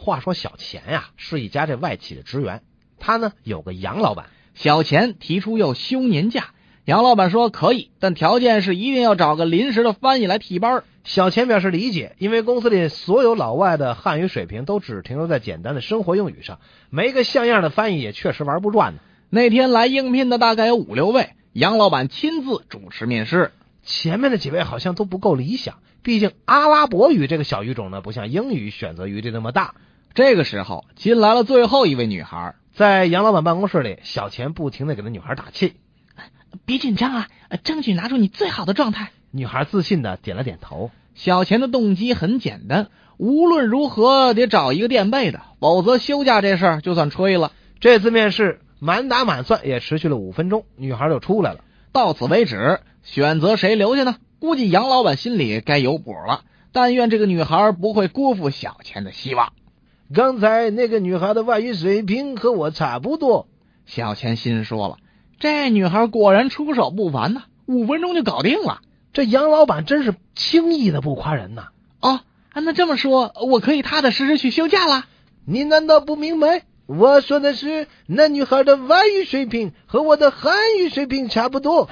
话说小钱呀，是一家这外企的职员，他呢有个杨老板，小钱提出要休年假，杨老板说可以，但条件是一定要找个临时的翻译来替班。小钱表示理解，因为公司里所有老外的汉语水平都只停留在简单的生活用语上，没个像样的翻译也确实玩不转呢。那天来应聘的大概有五六位，杨老板亲自主持面试。前面的几位好像都不够理想，毕竟阿拉伯语这个小语种呢，不像英语选择余地那么大。这个时候进来了最后一位女孩，在杨老板办公室里，小钱不停的给那女孩打气：“别紧张啊，争取拿出你最好的状态。”女孩自信的点了点头。小钱的动机很简单，无论如何得找一个垫背的，否则休假这事儿就算吹了。这次面试满打满算也持续了五分钟，女孩就出来了。到此为止，选择谁留下呢？估计杨老板心里该有谱了。但愿这个女孩不会辜负小钱的希望。刚才那个女孩的外语水平和我差不多，小钱心说了。这女孩果然出手不凡呐，五分钟就搞定了。这杨老板真是轻易的不夸人呐！哦，那这么说，我可以踏踏实实去休假了。你难道不明白？我说的是，那女孩的外语水平和我的汉语水平差不多。